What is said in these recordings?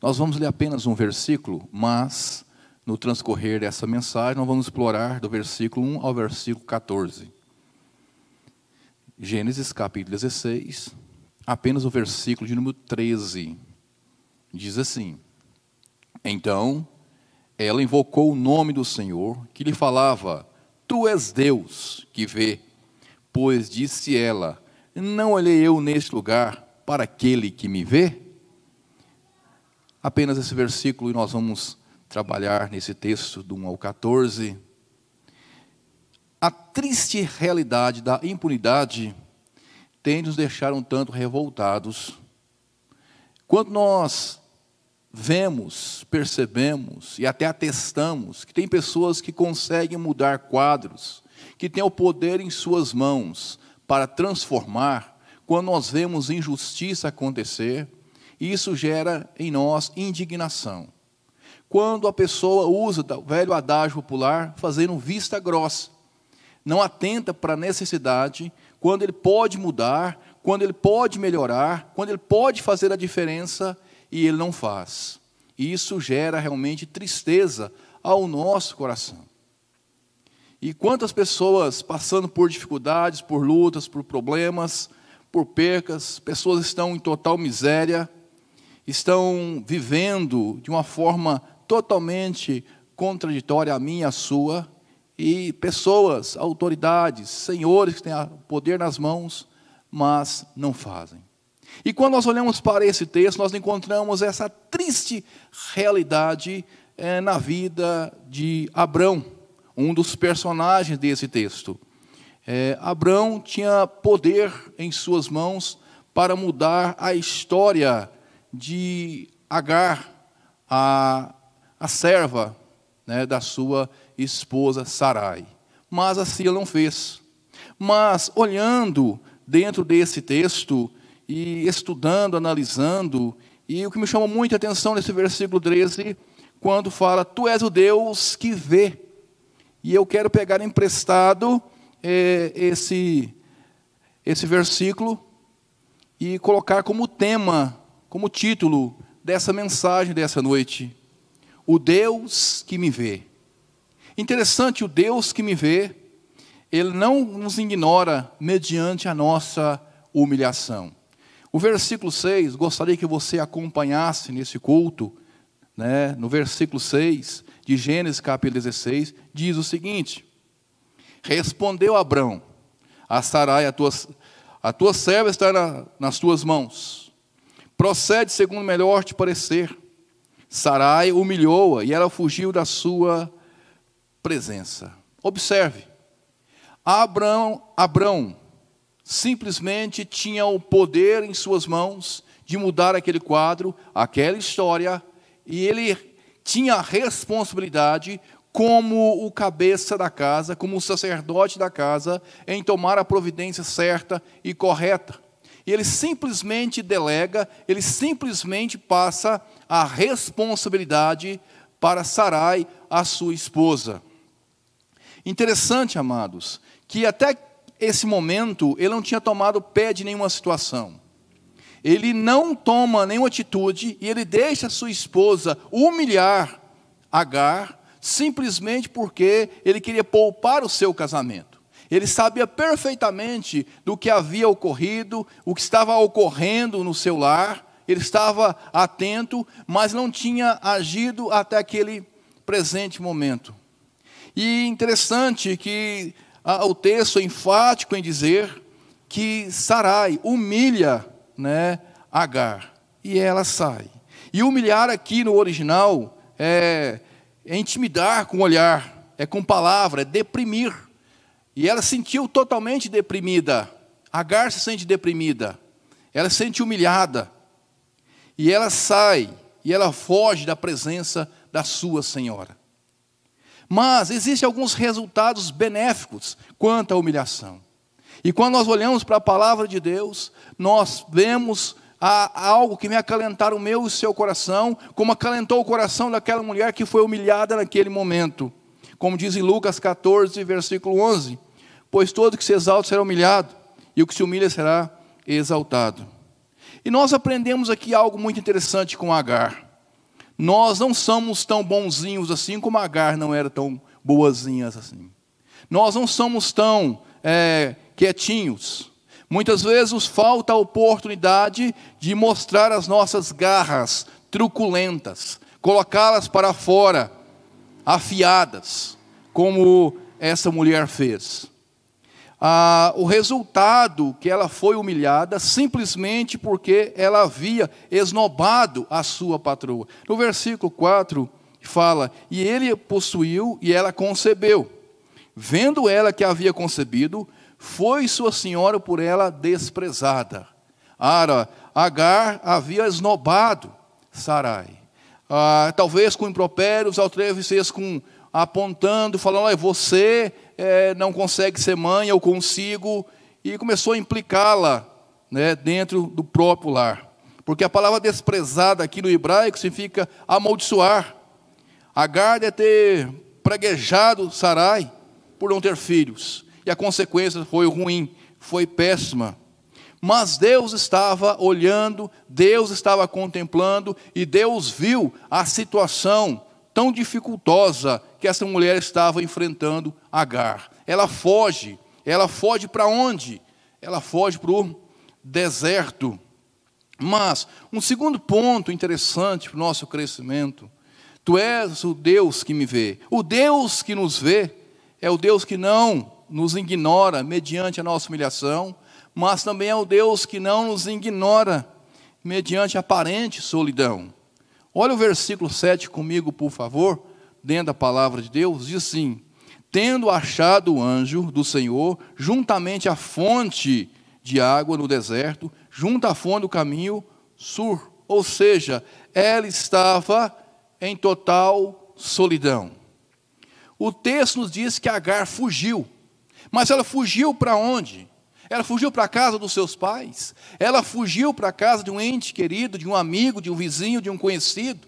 Nós vamos ler apenas um versículo, mas no transcorrer dessa mensagem nós vamos explorar do versículo 1 ao versículo 14. Gênesis capítulo 16, apenas o versículo de número 13. Diz assim: Então ela invocou o nome do Senhor, que lhe falava: Tu és Deus que vê. Pois disse ela: Não olhei eu neste lugar para aquele que me vê? Apenas esse versículo e nós vamos trabalhar nesse texto do 1 ao 14. A triste realidade da impunidade tem nos deixado um tanto revoltados. Quando nós vemos, percebemos e até atestamos que tem pessoas que conseguem mudar quadros, que têm o poder em suas mãos para transformar, quando nós vemos injustiça acontecer, isso gera em nós indignação. Quando a pessoa usa o velho adágio popular, fazendo vista grossa, não atenta para a necessidade, quando ele pode mudar, quando ele pode melhorar, quando ele pode fazer a diferença e ele não faz. Isso gera realmente tristeza ao nosso coração. E quantas pessoas passando por dificuldades, por lutas, por problemas, por percas, pessoas estão em total miséria, estão vivendo de uma forma totalmente contraditória a minha e a sua, e pessoas, autoridades, senhores que têm poder nas mãos, mas não fazem. E quando nós olhamos para esse texto, nós encontramos essa triste realidade é, na vida de Abrão, um dos personagens desse texto. É, Abrão tinha poder em suas mãos para mudar a história de Agar, a, a serva né, da sua esposa Sarai. Mas assim ele não fez. Mas olhando dentro desse texto e estudando, analisando, e o que me chama muita atenção nesse versículo 13, quando fala: Tu és o Deus que vê. E eu quero pegar emprestado é, esse, esse versículo e colocar como tema, como título dessa mensagem dessa noite: O Deus que me vê. Interessante, o Deus que me vê, ele não nos ignora mediante a nossa humilhação. O versículo 6, gostaria que você acompanhasse nesse culto, né, no versículo 6 de Gênesis capítulo 16, diz o seguinte: Respondeu Abrão a Sarai, a tua, a tua serva está na, nas tuas mãos. Procede segundo melhor te parecer. Sarai humilhou-a e ela fugiu da sua presença. Observe, Abrão, Abrão simplesmente tinha o poder em suas mãos de mudar aquele quadro, aquela história, e ele tinha a responsabilidade como o cabeça da casa, como o sacerdote da casa, em tomar a providência certa e correta. E ele simplesmente delega, ele simplesmente passa a responsabilidade para Sarai, a sua esposa. Interessante, amados, que até esse momento ele não tinha tomado pé de nenhuma situação. Ele não toma nenhuma atitude e ele deixa sua esposa humilhar Agar simplesmente porque ele queria poupar o seu casamento. Ele sabia perfeitamente do que havia ocorrido, o que estava ocorrendo no seu lar, ele estava atento, mas não tinha agido até aquele presente momento. E interessante que o texto é enfático em dizer que Sarai humilha né, Agar e ela sai. E humilhar aqui no original é é intimidar com o olhar, é com palavra, é deprimir. E ela sentiu totalmente deprimida. Agar se sente deprimida. Ela se sente humilhada. E ela sai e ela foge da presença da sua senhora. Mas existem alguns resultados benéficos quanto à humilhação. E quando nós olhamos para a palavra de Deus, nós vemos a algo que me acalentar o meu e o seu coração, como acalentou o coração daquela mulher que foi humilhada naquele momento. Como diz em Lucas 14, versículo 11: Pois todo que se exalta será humilhado, e o que se humilha será exaltado. E nós aprendemos aqui algo muito interessante com Agar. Nós não somos tão bonzinhos assim como Agar não era tão boazinhas assim. Nós não somos tão é, quietinhos. Muitas vezes falta a oportunidade de mostrar as nossas garras truculentas, colocá-las para fora, afiadas, como essa mulher fez. Ah, o resultado que ela foi humilhada simplesmente porque ela havia esnobado a sua patroa. No versículo 4 fala: E ele possuiu e ela concebeu. Vendo ela que havia concebido, foi sua senhora por ela desprezada. Ara, Agar havia esnobado Sarai. Ah, talvez com impropérios, talvez com apontando, falando, você é, não consegue ser mãe, eu consigo, e começou a implicá-la né, dentro do próprio lar. Porque a palavra desprezada aqui no hebraico significa amaldiçoar. Agar deve ter praguejado Sarai por não ter filhos. E a consequência foi ruim, foi péssima. Mas Deus estava olhando, Deus estava contemplando, e Deus viu a situação tão dificultosa que essa mulher estava enfrentando Agar. Ela foge. Ela foge para onde? Ela foge para o deserto. Mas, um segundo ponto interessante para o nosso crescimento: Tu és o Deus que me vê. O Deus que nos vê é o Deus que não nos ignora mediante a nossa humilhação, mas também é o Deus que não nos ignora mediante aparente solidão. Olha o versículo 7 comigo, por favor, dentro da palavra de Deus, diz assim: Tendo achado o anjo do Senhor, juntamente à fonte de água no deserto, junto à fonte do caminho sur. Ou seja, ela estava em total solidão. O texto nos diz que Agar fugiu. Mas ela fugiu para onde? Ela fugiu para a casa dos seus pais. Ela fugiu para a casa de um ente querido, de um amigo, de um vizinho, de um conhecido.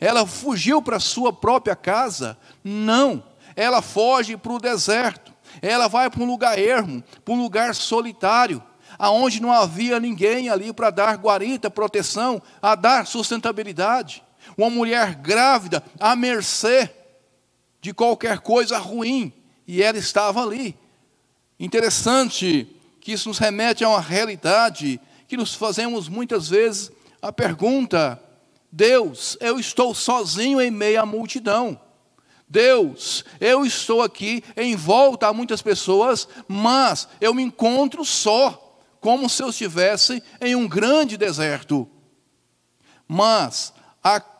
Ela fugiu para sua própria casa. Não. Ela foge para o deserto. Ela vai para um lugar ermo, para um lugar solitário, aonde não havia ninguém ali para dar guarita, proteção, a dar sustentabilidade. Uma mulher grávida à mercê de qualquer coisa ruim, e ela estava ali. Interessante que isso nos remete a uma realidade que nos fazemos muitas vezes a pergunta: Deus, eu estou sozinho em meio à multidão. Deus, eu estou aqui em volta a muitas pessoas, mas eu me encontro só, como se eu estivesse em um grande deserto. Mas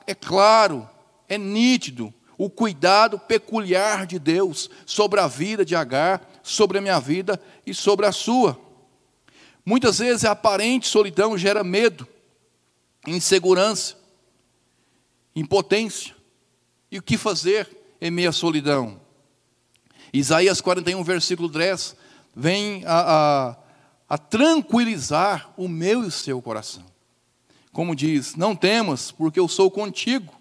é claro, é nítido o cuidado peculiar de Deus sobre a vida de Agar, sobre a minha vida e sobre a sua. Muitas vezes a aparente solidão gera medo, insegurança, impotência. E o que fazer em meio à solidão? Isaías 41, versículo 10, vem a, a, a tranquilizar o meu e o seu coração. Como diz: Não temas, porque eu sou contigo.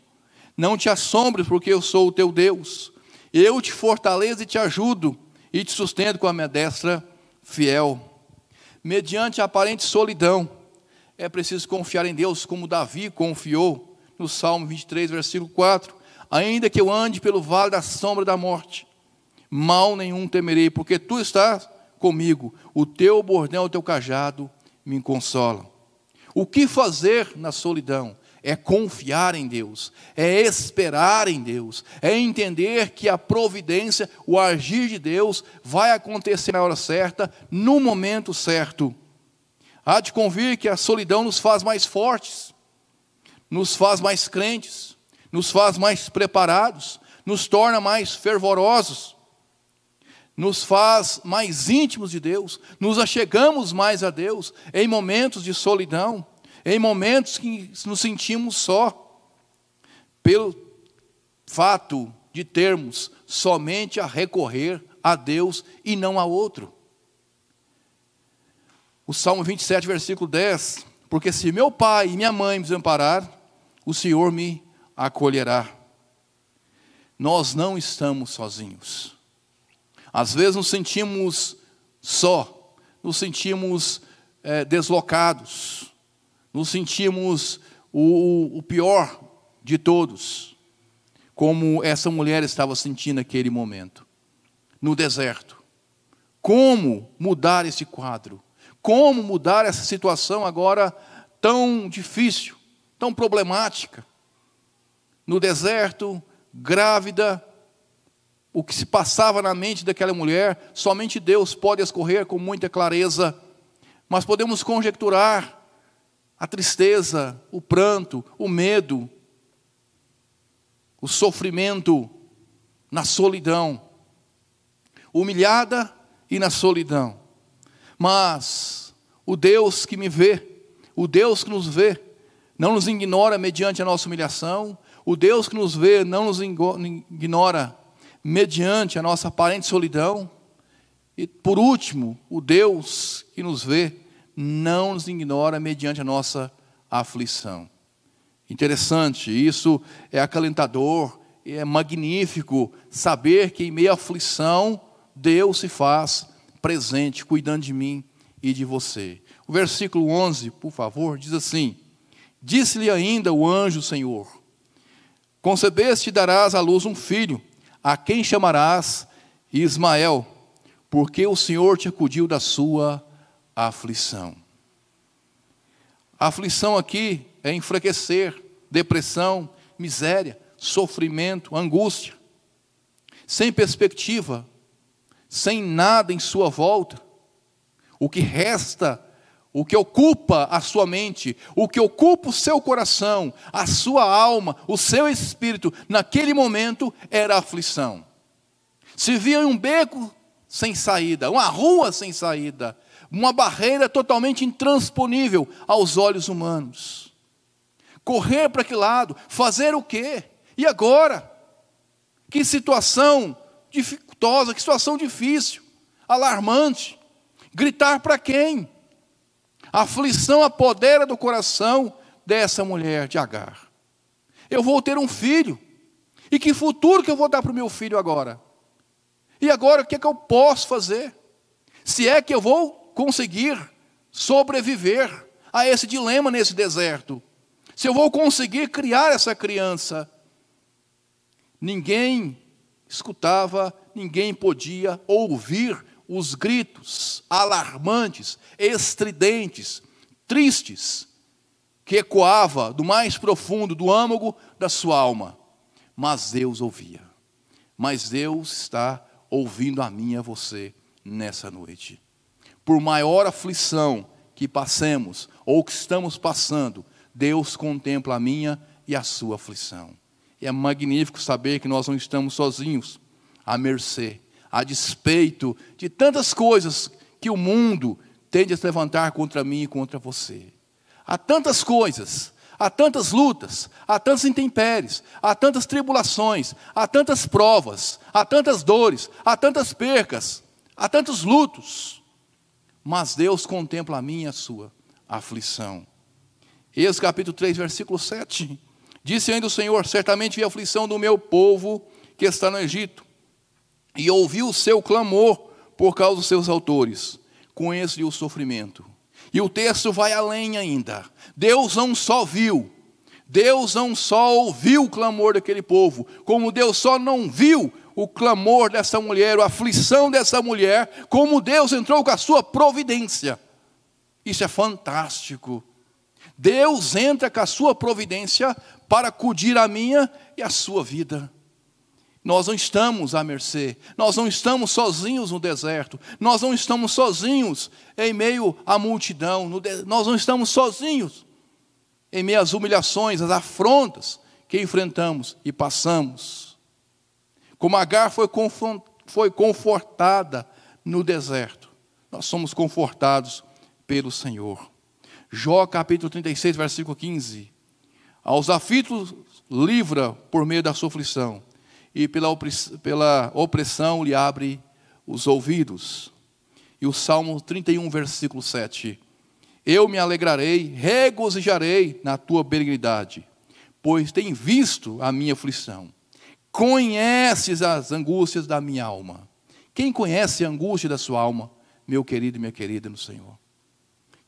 Não te assombres, porque eu sou o teu Deus. Eu te fortaleço e te ajudo, e te sustento com a minha destra fiel. Mediante a aparente solidão, é preciso confiar em Deus, como Davi confiou no Salmo 23, versículo 4. Ainda que eu ande pelo vale da sombra da morte, mal nenhum temerei, porque tu estás comigo, o teu bordão, o teu cajado me consolam. O que fazer na solidão? é confiar em Deus, é esperar em Deus, é entender que a providência, o agir de Deus vai acontecer na hora certa, no momento certo. Há de convir que a solidão nos faz mais fortes, nos faz mais crentes, nos faz mais preparados, nos torna mais fervorosos, nos faz mais íntimos de Deus, nos achegamos mais a Deus em momentos de solidão em momentos que nos sentimos só, pelo fato de termos somente a recorrer a Deus e não a outro. O Salmo 27, versículo 10: Porque se meu pai e minha mãe me desamparar, o Senhor me acolherá. Nós não estamos sozinhos. Às vezes nos sentimos só, nos sentimos é, deslocados, nos sentimos o, o pior de todos, como essa mulher estava sentindo naquele momento, no deserto. Como mudar esse quadro? Como mudar essa situação agora tão difícil, tão problemática? No deserto, grávida, o que se passava na mente daquela mulher, somente Deus pode escorrer com muita clareza, mas podemos conjecturar a tristeza, o pranto, o medo, o sofrimento na solidão, humilhada e na solidão. Mas o Deus que me vê, o Deus que nos vê, não nos ignora mediante a nossa humilhação, o Deus que nos vê não nos ignora mediante a nossa aparente solidão. E por último, o Deus que nos vê não nos ignora mediante a nossa aflição. Interessante, isso é acalentador, é magnífico saber que em meio à aflição Deus se faz presente, cuidando de mim e de você. O versículo 11, por favor, diz assim: Disse-lhe ainda o anjo Senhor: Concebeste e darás à luz um filho, a quem chamarás Ismael, porque o Senhor te acudiu da sua aflição. A aflição aqui é enfraquecer, depressão, miséria, sofrimento, angústia, sem perspectiva, sem nada em sua volta. O que resta, o que ocupa a sua mente, o que ocupa o seu coração, a sua alma, o seu espírito, naquele momento era a aflição. Se via em um beco sem saída, uma rua sem saída, uma barreira totalmente intransponível aos olhos humanos. Correr para que lado? Fazer o quê? E agora? Que situação dificultosa, que situação difícil, alarmante. Gritar para quem? A aflição apodera do coração dessa mulher de Agar. Eu vou ter um filho. E que futuro que eu vou dar para o meu filho agora? E agora o que é que eu posso fazer? Se é que eu vou conseguir sobreviver a esse dilema nesse deserto. Se eu vou conseguir criar essa criança. Ninguém escutava, ninguém podia ouvir os gritos alarmantes, estridentes, tristes, que ecoava do mais profundo do âmago da sua alma. Mas Deus ouvia. Mas Deus está ouvindo a mim e a você nessa noite por maior aflição que passemos ou que estamos passando, Deus contempla a minha e a sua aflição. E é magnífico saber que nós não estamos sozinhos, à mercê, a despeito de tantas coisas que o mundo tende a se levantar contra mim e contra você. Há tantas coisas, há tantas lutas, há tantas intempéries, há tantas tribulações, há tantas provas, há tantas dores, há tantas percas, há tantos lutos mas Deus contempla a minha e a sua aflição. Êxodo capítulo 3, versículo 7. Disse ainda o Senhor: Certamente vi a aflição do meu povo que está no Egito, e ouvi o seu clamor por causa dos seus autores. Conheço-lhe o sofrimento. E o texto vai além ainda. Deus não só viu, Deus não só ouviu o clamor daquele povo, como Deus só não viu o clamor dessa mulher, a aflição dessa mulher, como Deus entrou com a sua providência. Isso é fantástico. Deus entra com a sua providência para acudir a minha e a sua vida. Nós não estamos à mercê, nós não estamos sozinhos no deserto, nós não estamos sozinhos em meio à multidão, nós não estamos sozinhos em meio às humilhações, às afrontas que enfrentamos e passamos. Como Agar foi, confortada no deserto, nós somos confortados pelo Senhor. Jó capítulo 36, versículo 15. Aos aflitos livra por meio da sua aflição, e pela pela opressão lhe abre os ouvidos. E o Salmo 31, versículo 7. Eu me alegrarei, regozijarei na tua benignidade, pois tem visto a minha aflição conheces as angústias da minha alma. Quem conhece a angústia da sua alma, meu querido e minha querida no Senhor?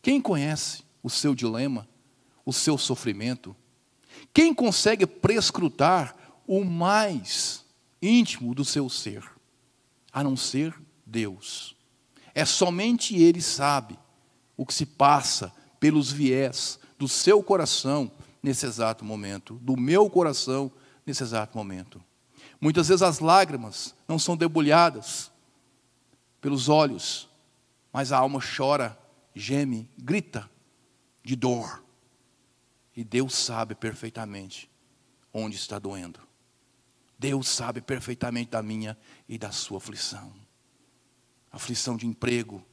Quem conhece o seu dilema, o seu sofrimento? Quem consegue prescrutar o mais íntimo do seu ser? A não ser Deus. É somente Ele sabe o que se passa pelos viés do seu coração nesse exato momento, do meu coração nesse exato momento. Muitas vezes as lágrimas não são debulhadas pelos olhos, mas a alma chora, geme, grita de dor. E Deus sabe perfeitamente onde está doendo. Deus sabe perfeitamente da minha e da sua aflição. Aflição de emprego,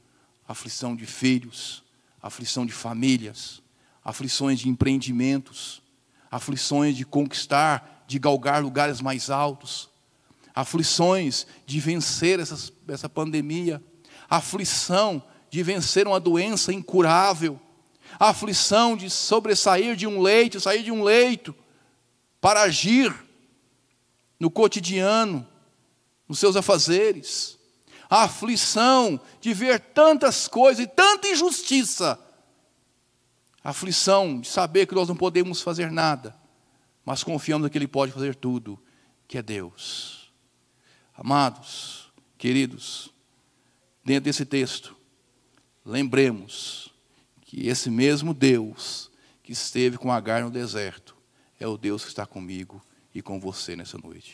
aflição de filhos, aflição de famílias, aflições de empreendimentos, aflições de conquistar, de galgar lugares mais altos, aflições de vencer essas, essa pandemia, aflição de vencer uma doença incurável, aflição de sobressair de um leito, sair de um leito, para agir no cotidiano, nos seus afazeres, a aflição de ver tantas coisas e tanta injustiça aflição de saber que nós não podemos fazer nada, mas confiamos que Ele pode fazer tudo, que é Deus. Amados, queridos, dentro desse texto, lembremos que esse mesmo Deus que esteve com Agar no deserto é o Deus que está comigo e com você nessa noite.